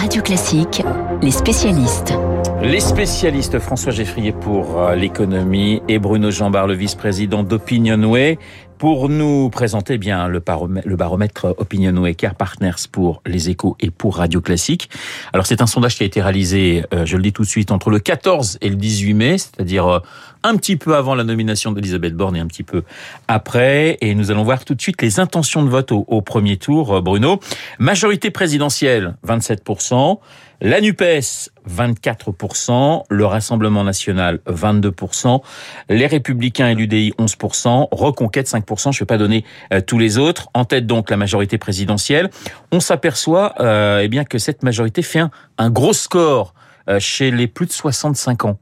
Radio Classique, les spécialistes. Les spécialistes François Geffrier pour euh, l'économie et Bruno Jambard, le vice-président d'Opinionway, pour nous présenter bien le, baromètre, le baromètre Opinionway Care Partners pour les échos et pour Radio Classique. Alors c'est un sondage qui a été réalisé, euh, je le dis tout de suite, entre le 14 et le 18 mai, c'est-à-dire euh, un petit peu avant la nomination d'Elisabeth Borne et un petit peu après. Et nous allons voir tout de suite les intentions de vote au, au premier tour, Bruno. Majorité présidentielle, 27%. La NUPES, 24%, le Rassemblement national, 22%, les Républicains et l'UDI, 11%, Reconquête, 5%, je ne vais pas donner euh, tous les autres. En tête donc la majorité présidentielle. On s'aperçoit euh, eh bien que cette majorité fait un, gros score euh, chez les plus de 65 ans.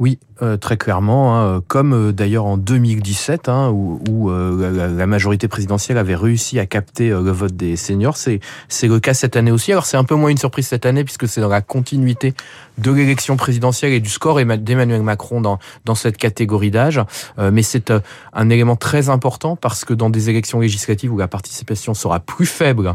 Oui, euh, très clairement, hein, comme euh, d'ailleurs en 2017, hein, où, où euh, la, majorité présidentielle avait réussi à capter le vote des seniors, c'est le cas cette année aussi. Alors c'est un peu moins une surprise cette année puisque c'est dans la continuité de l'élection présidentielle et du score d'Emmanuel Macron dans dans cette catégorie d'âge. mais c'est un élément très important parce que dans des élections législatives où la participation sera plus faible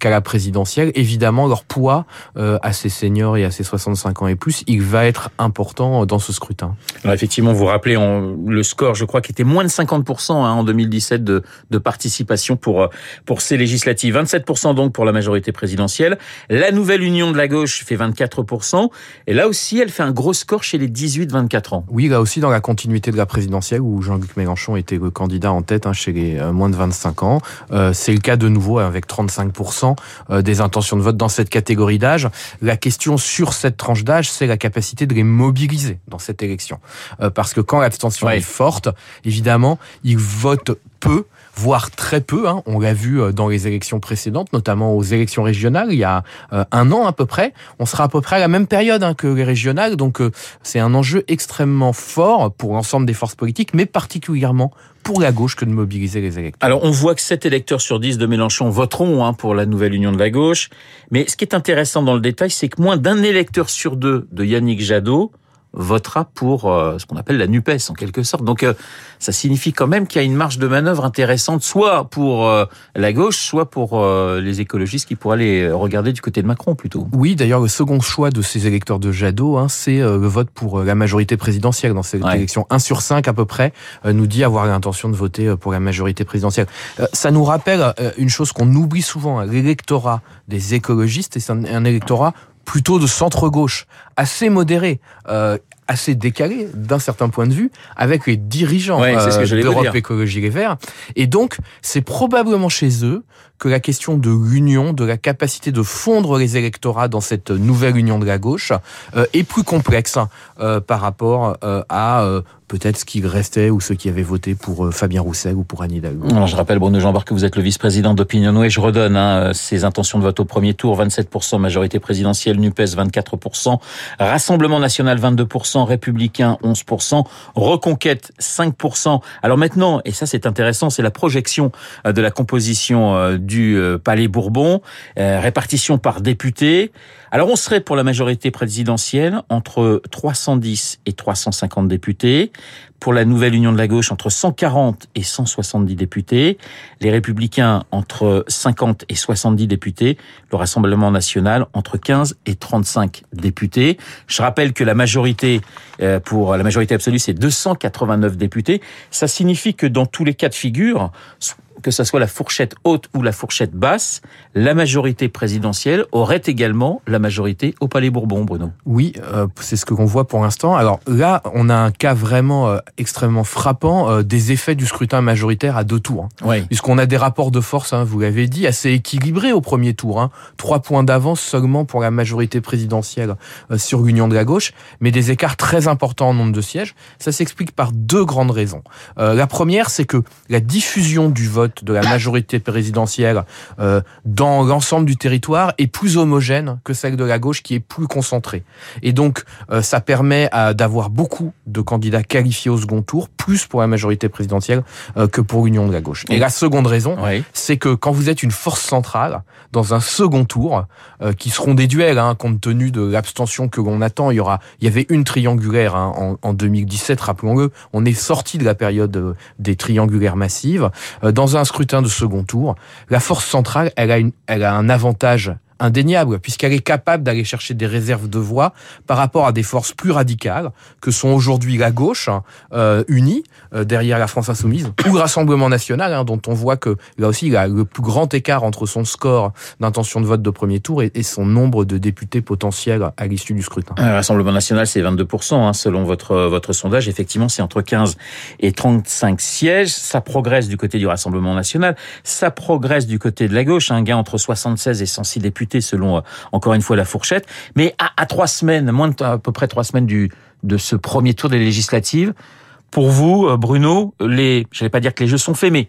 qu'à la présidentielle, évidemment leur poids à ces seniors et à ces 65 ans et plus, il va être important dans ce scrutin. Alors effectivement, vous rappelez on, le score, je crois, qui était moins de 50% hein, en 2017 de, de, participation pour pour ces législatives. 27% donc pour la majorité présidentielle. La nouvelle union de la gauche fait 24%. Et là aussi, elle fait un gros score chez les 18-24 ans. Oui, là aussi dans la continuité de la présidentielle où Jean-Luc Mélenchon était le candidat en tête hein, chez les euh, moins de 25 ans. Euh, C'est le cas de nouveau avec 35% euh, des intentions de vote dans cette catégorie d'âge. La question sur cette tranche d'âge, c'est la capacité de les mobiliser dans cette élection. Euh, parce que quand l'abstention ouais. est forte, évidemment, ils votent peu voire très peu. Hein. On l'a vu euh, dans les élections précédentes, notamment aux élections régionales, il y a euh, un an à peu près. On sera à peu près à la même période hein, que les régionales, donc euh, c'est un enjeu extrêmement fort pour l'ensemble des forces politiques, mais particulièrement pour la gauche que de mobiliser les électeurs. Alors on voit que 7 électeurs sur 10 de Mélenchon voteront hein, pour la nouvelle union de la gauche, mais ce qui est intéressant dans le détail, c'est que moins d'un électeur sur deux de Yannick Jadot votera pour euh, ce qu'on appelle la NUPES en quelque sorte. Donc euh, ça signifie quand même qu'il y a une marge de manœuvre intéressante, soit pour euh, la gauche, soit pour les écologistes qui pourraient aller regarder du côté de Macron plutôt. Oui, d'ailleurs le second choix de ces électeurs de Jadot, hein, c'est le vote pour la majorité présidentielle dans cette ouais. élection. 1 sur 5 à peu près nous dit avoir l'intention de voter pour la majorité présidentielle. ça nous rappelle une chose qu'on oublie souvent, hein, l'électorat des écologistes, et c'est un, un électorat plutôt de centre-gauche, assez modéré, euh, assez décalé d'un certain point de vue avec les dirigeants ouais, euh, d'Europe Écologie Les Verts. Et donc, c'est probablement chez eux que la question de l'union, de la capacité de fondre les électorats dans cette nouvelle union de la gauche euh, est plus complexe euh, par rapport euh, à peut-être ce qui restait ou ceux qui avaient voté pour Fabien Roussel ou pour Anne Hidalgo. Alors, je rappelle, Bruno Jambard, que vous êtes le vice-président d'Opinionway. Je redonne hein, ses intentions de vote au premier tour. 27% majorité présidentielle, NUPES 24%, Rassemblement National 22%, Républicain 11%, Reconquête 5%. Alors maintenant, et ça c'est intéressant, c'est la projection de la composition du Palais Bourbon, euh, répartition par député. Alors on serait pour la majorité présidentielle entre 310 et 350 députés, pour la nouvelle Union de la gauche entre 140 et 170 députés, les républicains entre 50 et 70 députés, le Rassemblement national entre 15 et 35 députés. Je rappelle que la majorité euh, pour la majorité absolue c'est 289 députés. Ça signifie que dans tous les cas de figure, que ce soit la fourchette haute ou la fourchette basse, la majorité présidentielle aurait également la majorité au Palais Bourbon, Bruno. Oui, euh, c'est ce que l'on voit pour l'instant. Alors là, on a un cas vraiment euh, extrêmement frappant euh, des effets du scrutin majoritaire à deux tours. Hein. Oui. Puisqu'on a des rapports de force, hein, vous l'avez dit, assez équilibrés au premier tour. Hein. Trois points d'avance seulement pour la majorité présidentielle euh, sur l'Union de la gauche, mais des écarts très importants en nombre de sièges. Ça s'explique par deux grandes raisons. Euh, la première, c'est que la diffusion du vote de la majorité présidentielle euh, dans l'ensemble du territoire est plus homogène que celle de la gauche qui est plus concentrée. Et donc, euh, ça permet d'avoir beaucoup de candidats qualifiés au second tour, plus pour la majorité présidentielle euh, que pour l'union de la gauche. Et la seconde raison, oui. c'est que quand vous êtes une force centrale dans un second tour, euh, qui seront des duels, hein, compte tenu de l'abstention que l'on attend, il y aura, il y avait une triangulaire hein, en, en 2017, rappelons-le, on est sorti de la période euh, des triangulaires massives. dans un scrutin de second tour, la force centrale, elle a, une, elle a un avantage indéniable, puisqu'elle est capable d'aller chercher des réserves de voix par rapport à des forces plus radicales, que sont aujourd'hui la gauche, euh, unie, euh, derrière la France insoumise, ou le Rassemblement national, hein, dont on voit que là aussi, il a le plus grand écart entre son score d'intention de vote de premier tour et, son nombre de députés potentiels à l'issue du scrutin. Le Rassemblement national, c'est 22%, hein, selon votre, votre sondage. Effectivement, c'est entre 15 et 35 sièges. Ça progresse du côté du Rassemblement national. Ça progresse du côté de la gauche. Un gain entre 76 et 106 députés, selon, euh, encore une fois, la fourchette. Mais à, trois semaines, moins de, à peu près trois semaines du, de ce premier tour des législatives, pour vous, euh, Bruno, les, je vais pas dire que les jeux sont faits, mais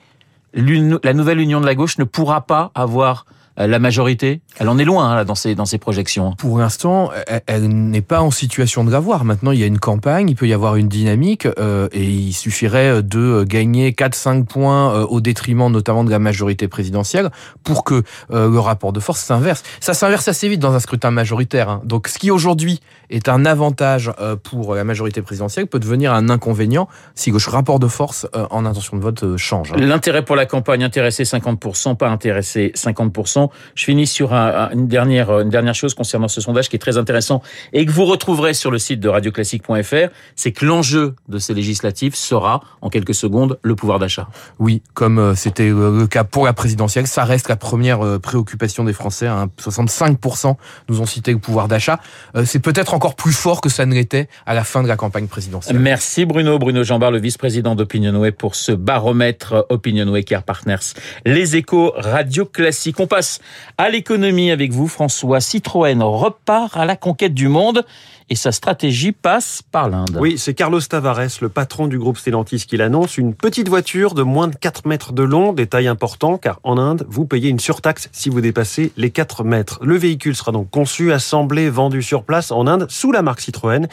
la nouvelle union de la gauche ne pourra pas avoir la majorité Elle en est loin hein, là, dans, ses, dans ses projections. Pour l'instant, elle, elle n'est pas en situation de l'avoir. Maintenant, il y a une campagne, il peut y avoir une dynamique, euh, et il suffirait de gagner 4-5 points euh, au détriment notamment de la majorité présidentielle pour que euh, le rapport de force s'inverse. Ça s'inverse assez vite dans un scrutin majoritaire. Hein. Donc ce qui aujourd'hui est un avantage euh, pour la majorité présidentielle peut devenir un inconvénient si le rapport de force euh, en intention de vote change. L'intérêt pour la campagne, intéressé 50%, pas intéressé 50%. Je finis sur un, une, dernière, une dernière chose concernant ce sondage qui est très intéressant et que vous retrouverez sur le site de radioclassique.fr, c'est que l'enjeu de ces législatives sera, en quelques secondes, le pouvoir d'achat. Oui, comme euh, c'était le cas pour la présidentielle, ça reste la première préoccupation des Français. Hein. 65% nous ont cité le pouvoir d'achat. C'est peut-être encore plus fort que ça ne l'était à la fin de la campagne présidentielle. Merci Bruno. Bruno Jambard, le vice-président d'Opinionway pour ce baromètre Opinionway Care Partners. Les échos radio classiques. On passe à l'économie avec vous, François. Citroën repart à la conquête du monde et sa stratégie passe par l'Inde. Oui, c'est Carlos Tavares, le patron du groupe Stellantis, qui l'annonce. Une petite voiture de moins de 4 mètres de long, détail important, car en Inde, vous payez une surtaxe si vous dépassez les 4 mètres. Le véhicule sera donc conçu, assemblé, vendu sur place en Inde sous la marque Citroën,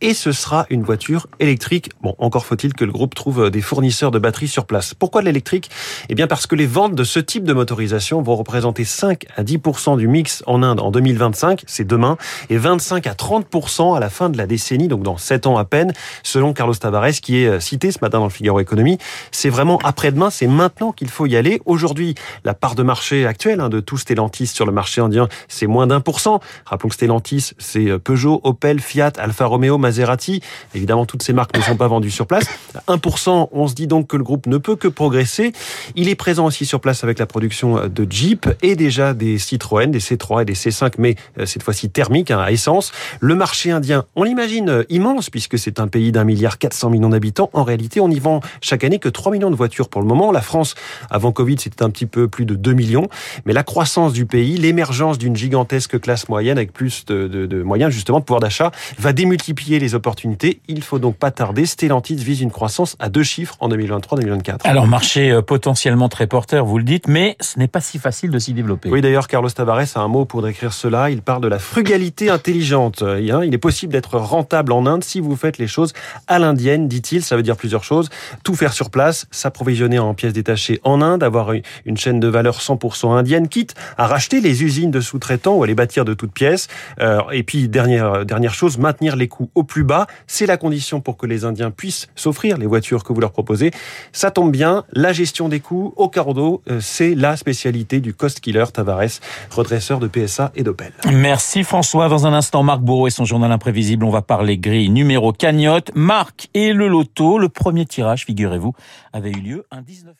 et ce sera une voiture électrique. Bon, encore faut-il que le groupe trouve des fournisseurs de batteries sur place. Pourquoi l'électrique? Eh bien parce que les ventes de ce type de motorisation vont représenter 5 à 10% du mix en Inde en 2025, c'est demain, et 25 à 30% à la fin de la décennie, donc dans 7 ans à peine, selon Carlos Tavares, qui est cité ce matin dans le Figaro Économie. C'est vraiment après-demain, c'est maintenant qu'il faut y aller. Aujourd'hui, la part de marché actuelle hein, de tout Stellantis sur le marché indien, c'est moins d'un pour cent. Rappelons que Stellantis, c'est Peugeot, Opel, Fiat, Alfa Romeo, Maserati. Évidemment, toutes ces marques ne sont pas vendues sur place. 1%, on se dit donc que le groupe ne peut que progresser. Il est présent aussi sur place avec la production de Jeep et déjà des Citroën, des C3 et des C5, mais cette fois-ci thermiques, hein, à essence. Le marché indien, on l'imagine immense puisque c'est un pays d'un milliard 400 millions d'habitants. En réalité, on y vend chaque année que 3 millions de voitures pour le moment. La France, avant Covid, c'était un petit peu plus de 2 millions. Mais la croissance du pays, l'émergence d'une gigantesque classe moyenne avec plus de, de, de moyens justement de pouvoir d'achat, va démultiplier les opportunités. Il faut donc pas tarder. Stellantis vise une croissance à deux chiffres en 2023-2024. Alors marché potentiellement très porteur, vous le dites, mais ce n'est pas si facile de s'y développer. Oui, d'ailleurs, Carlos Tavares a un mot pour décrire cela. Il parle de la frugalité intelligente. Il possible d'être rentable en Inde si vous faites les choses à l'indienne, dit-il. Ça veut dire plusieurs choses. Tout faire sur place, s'approvisionner en pièces détachées en Inde, avoir une chaîne de valeur 100% indienne, quitte à racheter les usines de sous-traitants ou à les bâtir de toutes pièces. Euh, et puis, dernière, dernière chose, maintenir les coûts au plus bas. C'est la condition pour que les Indiens puissent s'offrir les voitures que vous leur proposez. Ça tombe bien. La gestion des coûts au cardo, euh, c'est la spécialité du cost killer Tavares, redresseur de PSA et d'Opel. Merci François. Dans un instant, Marc Bourreau et son journal imprévisible. On va parler grille numéro cagnotte. Marc et le loto. Le premier tirage, figurez-vous, avait eu lieu un 19